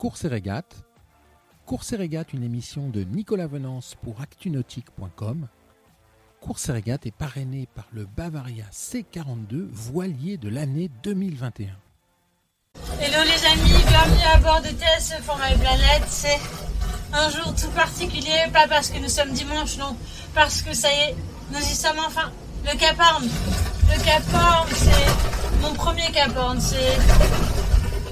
Course et régate. Course et régate, une émission de Nicolas Venance pour actunautique.com. Course et régate est parrainée par le Bavaria C42 voilier de l'année 2021. Hello les amis, bienvenue à bord de TSE for My Planet. C'est un jour tout particulier, pas parce que nous sommes dimanche, non, parce que ça y est, nous y sommes enfin. Le Cap Horn. Le Cap Horn, c'est mon premier Cap Horn. C'est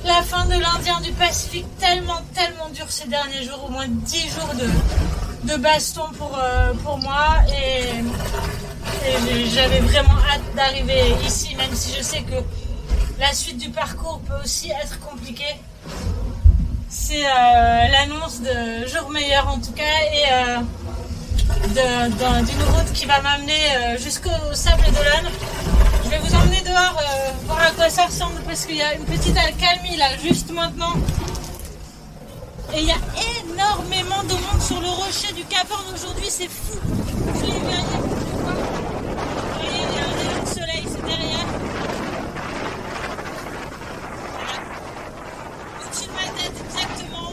la fin de l'Indien du Pacifique, tellement, tellement dur ces derniers jours, au moins 10 jours de, de baston pour, euh, pour moi. Et, j'avais vraiment hâte d'arriver ici, même si je sais que la suite du parcours peut aussi être compliquée. C'est euh, l'annonce de jour meilleur en tout cas et euh, d'une route qui va m'amener euh, jusqu'au Sable d'Olonne. Je vais vous emmener dehors euh, voir à quoi ça ressemble parce qu'il y a une petite accalmie là juste maintenant. Et il y a énormément de monde sur le rocher du Cap aujourd'hui, c'est fou. Je l'ai vu voyez, il y a un rayon de soleil, c'est derrière. Voilà. Au-dessus de ma tête exactement.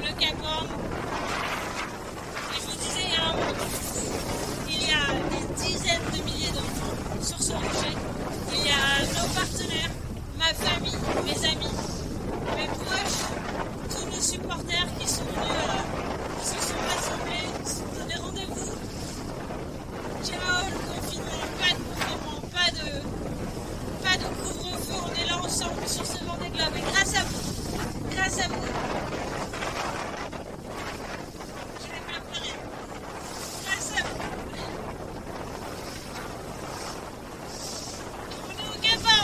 Le Cap Horn. Et je vous disais, il y a un monde. Il y a des dizaines de milliers d'enfants sur ce rocher. Il y a nos partenaires, ma famille, mes amis, mes proches, tous nos supporters qui sont venus, euh, qui se sont rassemblés, qui se sont donné rendez-vous. Ciao, le confinement, pas de confinement, pas de, pas de couvre-feu, ensemble sur ce Vendée Globe. Et grâce à vous, grâce à vous, je vais pas pleurer. Grâce à vous. On est au Gabon.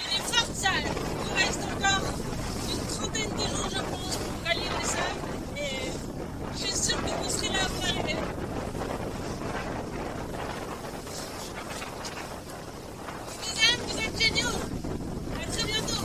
Il est forte salle. Il reste encore une trentaine de jours, je pense, pour rallier les salles. Et je suis sûre que vous serez là pour arriver. Vous êtes, vous êtes géniaux. À très bientôt.